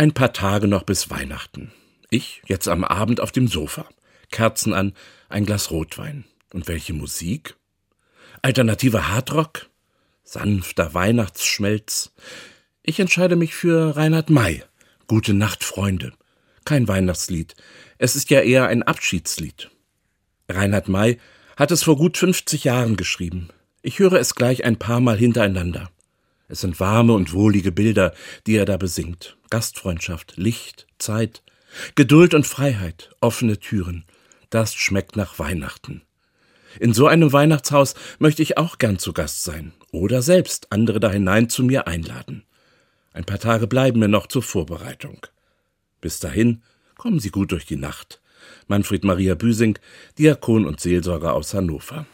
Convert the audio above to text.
Ein paar Tage noch bis Weihnachten. Ich jetzt am Abend auf dem Sofa. Kerzen an, ein Glas Rotwein. Und welche Musik? Alternativer Hardrock? Sanfter Weihnachtsschmelz? Ich entscheide mich für Reinhard May. Gute Nacht, Freunde. Kein Weihnachtslied. Es ist ja eher ein Abschiedslied. Reinhard May hat es vor gut 50 Jahren geschrieben. Ich höre es gleich ein paar Mal hintereinander. Es sind warme und wohlige Bilder, die er da besingt. Gastfreundschaft, Licht, Zeit, Geduld und Freiheit, offene Türen. Das schmeckt nach Weihnachten. In so einem Weihnachtshaus möchte ich auch gern zu Gast sein oder selbst andere da hinein zu mir einladen. Ein paar Tage bleiben mir noch zur Vorbereitung. Bis dahin kommen Sie gut durch die Nacht. Manfred Maria Büsing, Diakon und Seelsorger aus Hannover.